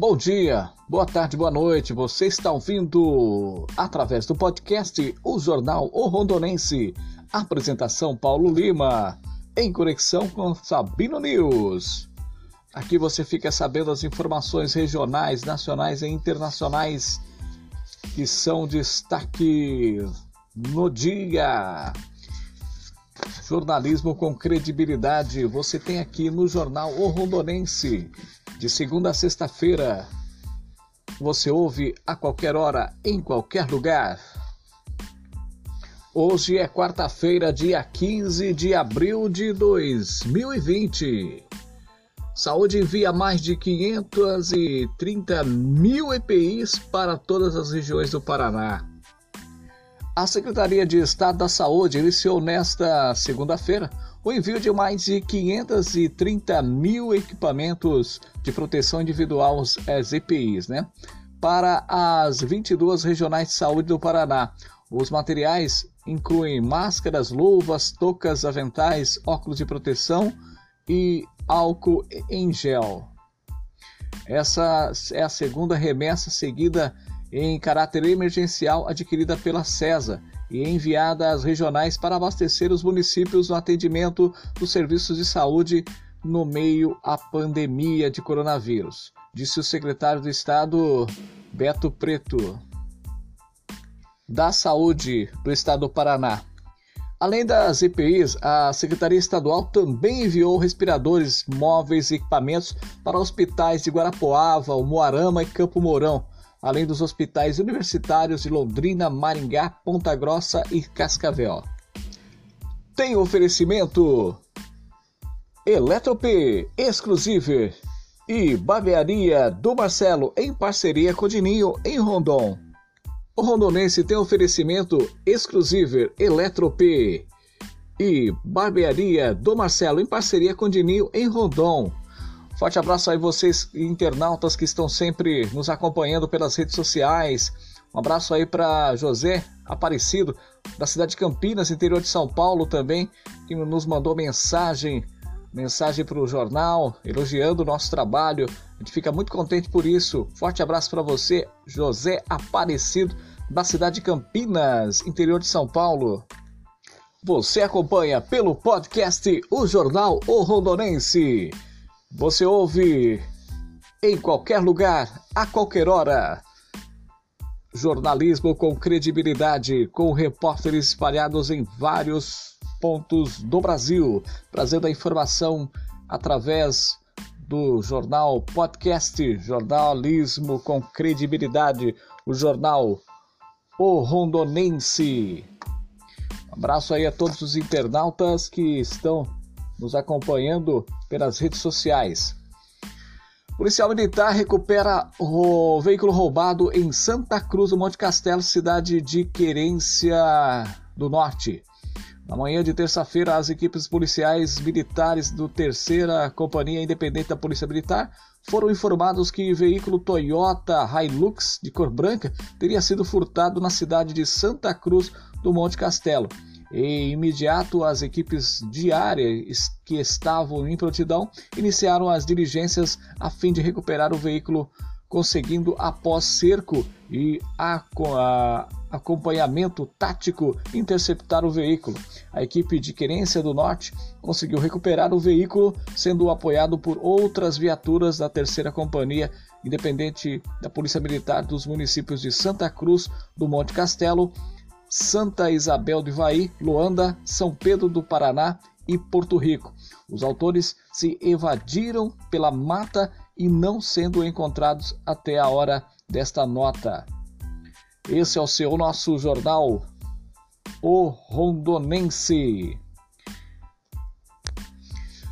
Bom dia, boa tarde, boa noite. Você está ouvindo através do podcast O Jornal O Rondonense. Apresentação Paulo Lima, em conexão com Sabino News. Aqui você fica sabendo as informações regionais, nacionais e internacionais que são destaque no dia. Jornalismo com credibilidade você tem aqui no Jornal O Rondonense de segunda a sexta-feira. Você ouve a qualquer hora, em qualquer lugar. Hoje é quarta-feira, dia 15 de abril de 2020. Saúde envia mais de 530 mil EPIs para todas as regiões do Paraná. A Secretaria de Estado da Saúde iniciou nesta segunda-feira o envio de mais de 530 mil equipamentos de proteção individual, as EPIs, né? Para as 22 regionais de saúde do Paraná. Os materiais incluem máscaras, luvas, toucas, aventais, óculos de proteção e álcool em gel. Essa é a segunda remessa seguida em caráter emergencial adquirida pela CESA e enviada às regionais para abastecer os municípios no atendimento dos serviços de saúde no meio à pandemia de coronavírus, disse o secretário do Estado Beto Preto. Da Saúde do Estado do Paraná. Além das EPIs, a Secretaria Estadual também enviou respiradores móveis e equipamentos para hospitais de Guarapuava, Moarama e Campo Mourão, além dos hospitais universitários de Londrina, Maringá, Ponta Grossa e Cascavel. Tem oferecimento Eletrop Exclusive e Barbearia do Marcelo em parceria com Dininho em Rondon. O rondonense tem oferecimento exclusivo Eletrop e Barbearia do Marcelo em parceria com Dininho em Rondon. Forte abraço aí vocês internautas que estão sempre nos acompanhando pelas redes sociais. Um abraço aí para José Aparecido, da cidade de Campinas, interior de São Paulo também, que nos mandou mensagem, mensagem para o jornal, elogiando o nosso trabalho. A gente fica muito contente por isso. Forte abraço para você, José Aparecido, da cidade de Campinas, interior de São Paulo. Você acompanha pelo podcast O Jornal O Rondonense. Você ouve em qualquer lugar, a qualquer hora. Jornalismo com credibilidade, com repórteres espalhados em vários pontos do Brasil, trazendo a informação através do jornal podcast, jornalismo com credibilidade, o jornal O Rondonense. Um abraço aí a todos os internautas que estão nos acompanhando pelas redes sociais. Policial militar recupera o veículo roubado em Santa Cruz do Monte Castelo, cidade de Querência do Norte. Na manhã de terça-feira, as equipes policiais militares do Terceira Companhia Independente da Polícia Militar foram informados que o veículo Toyota Hilux de cor branca teria sido furtado na cidade de Santa Cruz do Monte Castelo. E imediato, as equipes diárias que estavam em prontidão iniciaram as diligências a fim de recuperar o veículo, conseguindo, após cerco e acompanhamento tático, interceptar o veículo. A equipe de Querência do Norte conseguiu recuperar o veículo, sendo apoiado por outras viaturas da terceira companhia independente da Polícia Militar dos municípios de Santa Cruz do Monte Castelo Santa Isabel do Ivaí, Luanda, São Pedro do Paraná e Porto Rico. Os autores se evadiram pela mata e não sendo encontrados até a hora desta nota. Esse é o seu nosso jornal, O Rondonense.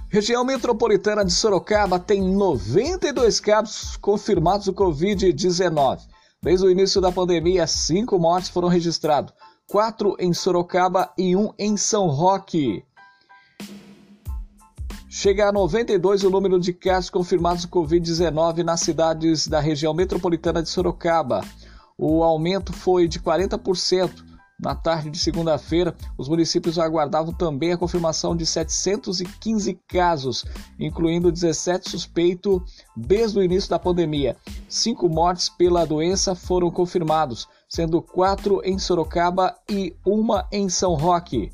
Região metropolitana de Sorocaba tem 92 casos confirmados do Covid-19. Desde o início da pandemia, cinco mortes foram registrados quatro em Sorocaba e um em São Roque. Chega a 92 o número de casos confirmados de Covid-19 nas cidades da região metropolitana de Sorocaba. O aumento foi de 40% Na tarde de segunda-feira, os municípios aguardavam também a confirmação de 715 casos, incluindo 17 suspeitos desde o início da pandemia. Cinco mortes pela doença foram confirmados, sendo quatro em Sorocaba e uma em São Roque.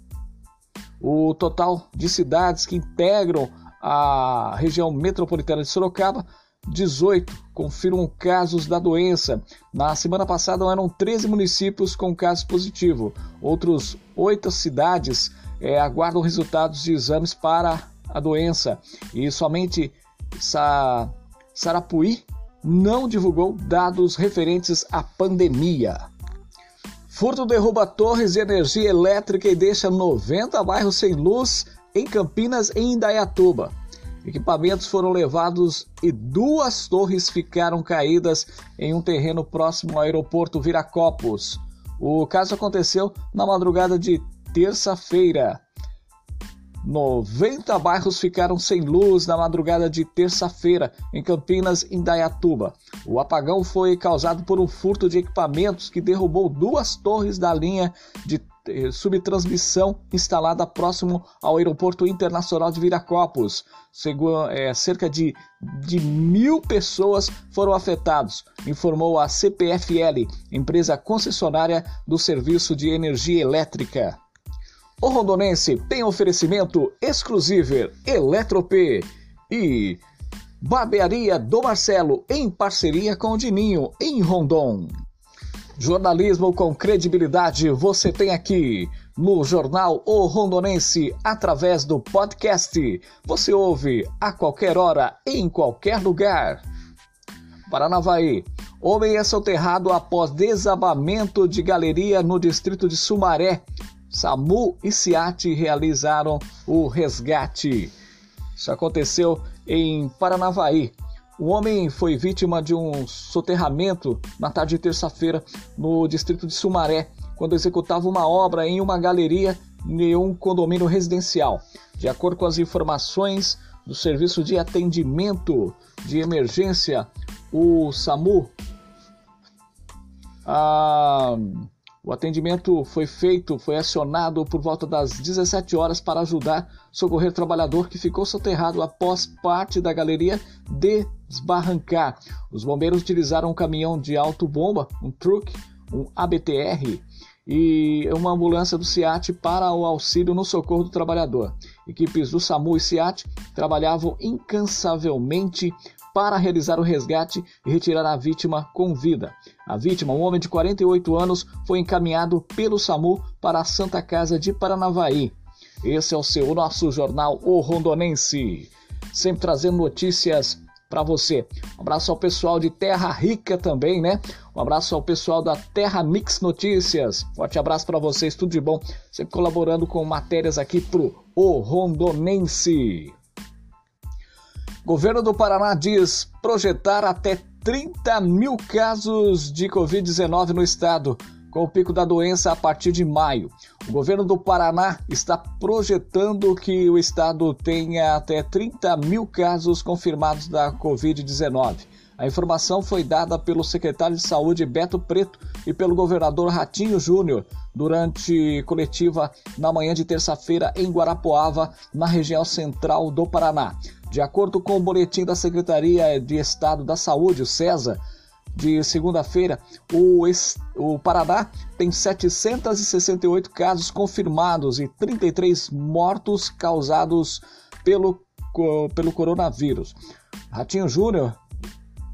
O total de cidades que integram a região metropolitana de Sorocaba 18 confirmam casos da doença. Na semana passada eram 13 municípios com casos positivos. Outros oito cidades é, aguardam resultados de exames para a doença. E somente Sa Sarapuí não divulgou dados referentes à pandemia. Furto derruba torres de energia elétrica e deixa 90 bairros sem luz em Campinas e Indaiatuba. Equipamentos foram levados e duas torres ficaram caídas em um terreno próximo ao aeroporto Viracopos. O caso aconteceu na madrugada de terça-feira. 90 bairros ficaram sem luz na madrugada de terça-feira em Campinas, Indaiatuba. O apagão foi causado por um furto de equipamentos que derrubou duas torres da linha de eh, subtransmissão instalada próximo ao Aeroporto Internacional de Viracopos. É, cerca de, de mil pessoas foram afetadas, informou a CPFL, empresa concessionária do serviço de energia elétrica. O rondonense tem oferecimento exclusivo Eletrop e Barbearia do Marcelo em parceria com o Dininho em Rondon. Jornalismo com credibilidade você tem aqui no Jornal O Rondonense através do podcast. Você ouve a qualquer hora, em qualquer lugar. Paranavaí. Homem é soterrado após desabamento de galeria no distrito de Sumaré. SAMU e SIAT realizaram o resgate. Isso aconteceu em Paranavaí. O homem foi vítima de um soterramento na tarde de terça-feira no distrito de Sumaré, quando executava uma obra em uma galeria em um condomínio residencial. De acordo com as informações do Serviço de Atendimento de Emergência, o SAMU, a o atendimento foi feito, foi acionado por volta das 17 horas para ajudar socorrer trabalhador que ficou soterrado após parte da galeria desbarrancar. Os bombeiros utilizaram um caminhão de alto bomba, um truck, um ABTR e uma ambulância do SIAT para o auxílio no socorro do trabalhador. Equipes do SAMU e SIAT trabalhavam incansavelmente para realizar o resgate e retirar a vítima com vida. A vítima, um homem de 48 anos, foi encaminhado pelo SAMU para a Santa Casa de Paranavaí. Esse é o seu nosso jornal O Rondonense, sempre trazendo notícias para você. Um abraço ao pessoal de Terra Rica também, né? Um abraço ao pessoal da Terra Mix Notícias. Forte abraço para vocês, tudo de bom. Sempre colaborando com matérias aqui pro O Rondonense. Governo do Paraná diz projetar até 30 mil casos de Covid-19 no estado, com o pico da doença a partir de maio. O governo do Paraná está projetando que o estado tenha até 30 mil casos confirmados da Covid-19. A informação foi dada pelo secretário de Saúde Beto Preto e pelo governador Ratinho Júnior durante coletiva na manhã de terça-feira em Guarapuava, na região central do Paraná. De acordo com o boletim da Secretaria de Estado da Saúde, o CESA, de segunda-feira, o, o Paraná tem 768 casos confirmados e 33 mortos causados pelo, pelo coronavírus. Ratinho Júnior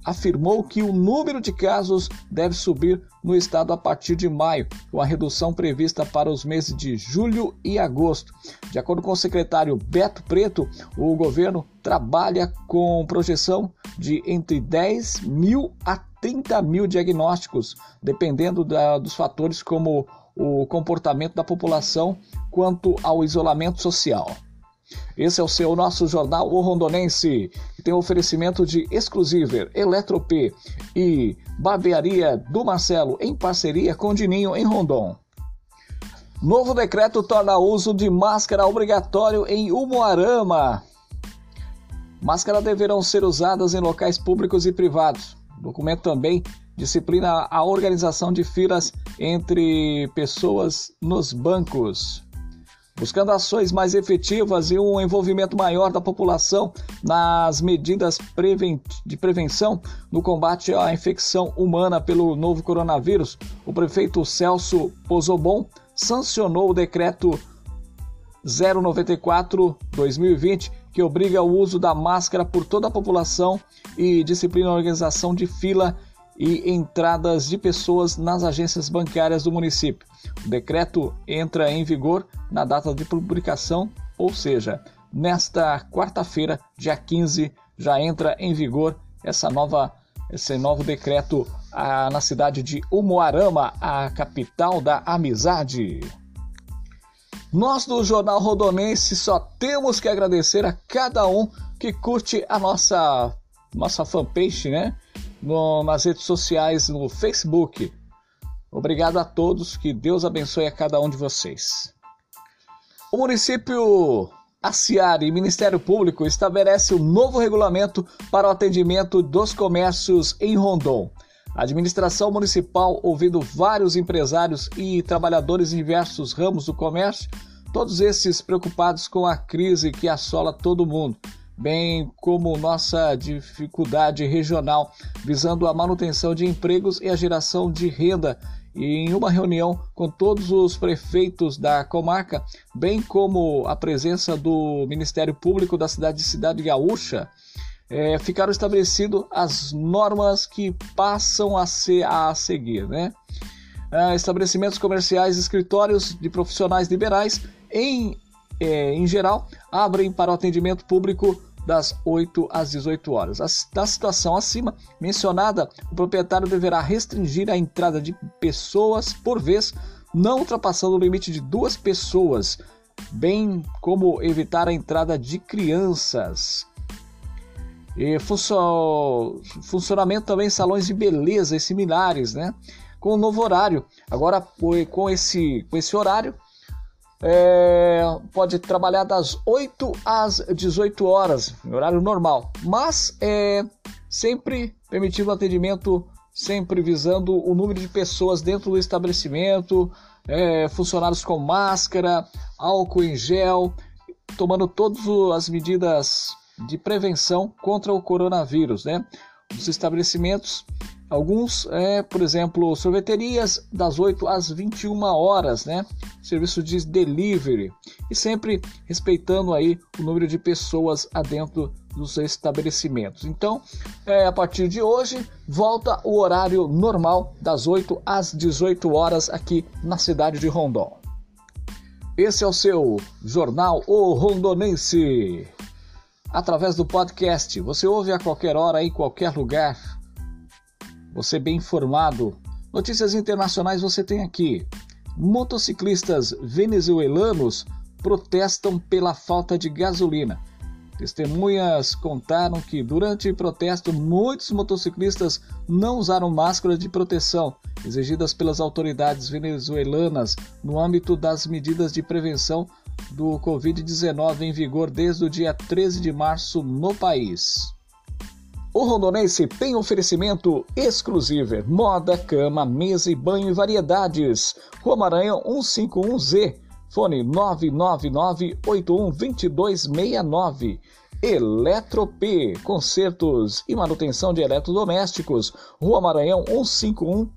afirmou que o número de casos deve subir no estado a partir de maio, com a redução prevista para os meses de julho e agosto. De acordo com o secretário Beto Preto, o governo trabalha com projeção de entre 10 mil a 30 mil diagnósticos, dependendo da, dos fatores como o comportamento da população quanto ao isolamento social. Esse é o seu nosso jornal O Rondonense, que tem oferecimento de Exclusiver, Eletrop e Barbearia do Marcelo em parceria com Dininho em Rondon. Novo decreto torna uso de máscara obrigatório em Umuarama. Máscaras deverão ser usadas em locais públicos e privados. O documento também disciplina a organização de filas entre pessoas nos bancos. Buscando ações mais efetivas e um envolvimento maior da população nas medidas de prevenção no combate à infecção humana pelo novo coronavírus, o prefeito Celso Pozobon sancionou o decreto 094-2020 que obriga o uso da máscara por toda a população e disciplina a organização de fila e entradas de pessoas nas agências bancárias do município. O decreto entra em vigor na data de publicação, ou seja, nesta quarta-feira, dia 15, já entra em vigor essa nova, esse novo decreto ah, na cidade de Umuarama, a capital da amizade. Nós do Jornal Rodonense só temos que agradecer a cada um que curte a nossa nossa fanpage, né? No, nas redes sociais, no Facebook. Obrigado a todos, que Deus abençoe a cada um de vocês. O município Aciari e Ministério Público estabelece um novo regulamento para o atendimento dos comércios em Rondon. A administração municipal, ouvindo vários empresários e trabalhadores em diversos ramos do comércio, todos esses preocupados com a crise que assola todo mundo, bem como nossa dificuldade regional, visando a manutenção de empregos e a geração de renda. E em uma reunião com todos os prefeitos da comarca, bem como a presença do Ministério Público da cidade de Cidade Gaúcha, é, ficaram estabelecidas as normas que passam a, ser, a seguir. Né? É, estabelecimentos comerciais, escritórios de profissionais liberais, em, é, em geral, abrem para o atendimento público das 8 às 18 horas. Da situação acima mencionada, o proprietário deverá restringir a entrada de pessoas por vez, não ultrapassando o limite de duas pessoas, bem como evitar a entrada de crianças. E funcionamento também salões de beleza e similares, né? Com o novo horário. Agora, com esse, com esse horário, é, pode trabalhar das 8 às 18 horas, horário normal, mas é sempre permitindo atendimento, sempre visando o número de pessoas dentro do estabelecimento, é, funcionários com máscara, álcool em gel, tomando todas as medidas de prevenção contra o coronavírus, né? Os estabelecimentos Alguns, é, por exemplo, sorveterias das 8 às 21 horas, né? Serviço de delivery e sempre respeitando aí o número de pessoas adentro dos estabelecimentos. Então, é, a partir de hoje, volta o horário normal das 8 às 18 horas aqui na cidade de Rondon. Esse é o seu jornal O Rondonense. Através do podcast, você ouve a qualquer hora, em qualquer lugar você bem informado. Notícias internacionais você tem aqui. Motociclistas venezuelanos protestam pela falta de gasolina. Testemunhas contaram que durante o protesto muitos motociclistas não usaram máscara de proteção exigidas pelas autoridades venezuelanas no âmbito das medidas de prevenção do Covid-19 em vigor desde o dia 13 de março no país. O Rondonense tem oferecimento exclusivo: moda, cama, mesa e banho e variedades. Rua Maranhão 151Z, fone 999812269. Eletrop, consertos e manutenção de eletrodomésticos. Rua Maranhão 151,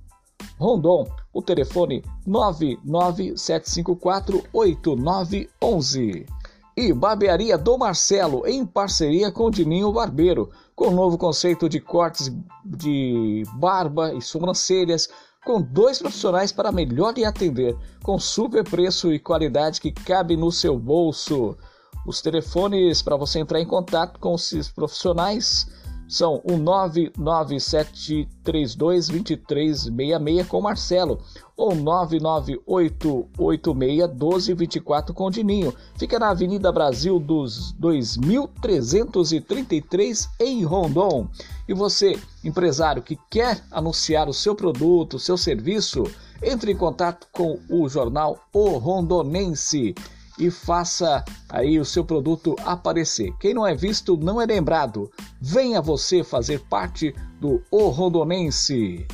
Rondon. O telefone 997548911. E Barbearia do Marcelo, em parceria com o Dininho Barbeiro com o novo conceito de cortes de barba e sobrancelhas, com dois profissionais para melhor lhe atender, com super preço e qualidade que cabe no seu bolso. Os telefones para você entrar em contato com esses profissionais são o 997322366 com Marcelo ou 998861224 com Dininho. Fica na Avenida Brasil dos 2333 em Rondon. E você, empresário que quer anunciar o seu produto, o seu serviço, entre em contato com o jornal O Rondonense e faça aí o seu produto aparecer. Quem não é visto não é lembrado. Venha você fazer parte do O Rondonense.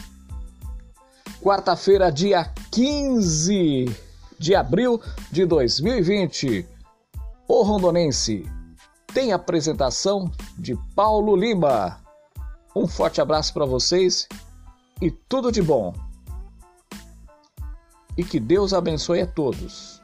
quarta-feira, dia 15 de abril de 2020. O Rondonense tem apresentação de Paulo Lima. Um forte abraço para vocês e tudo de bom. E que Deus abençoe a todos.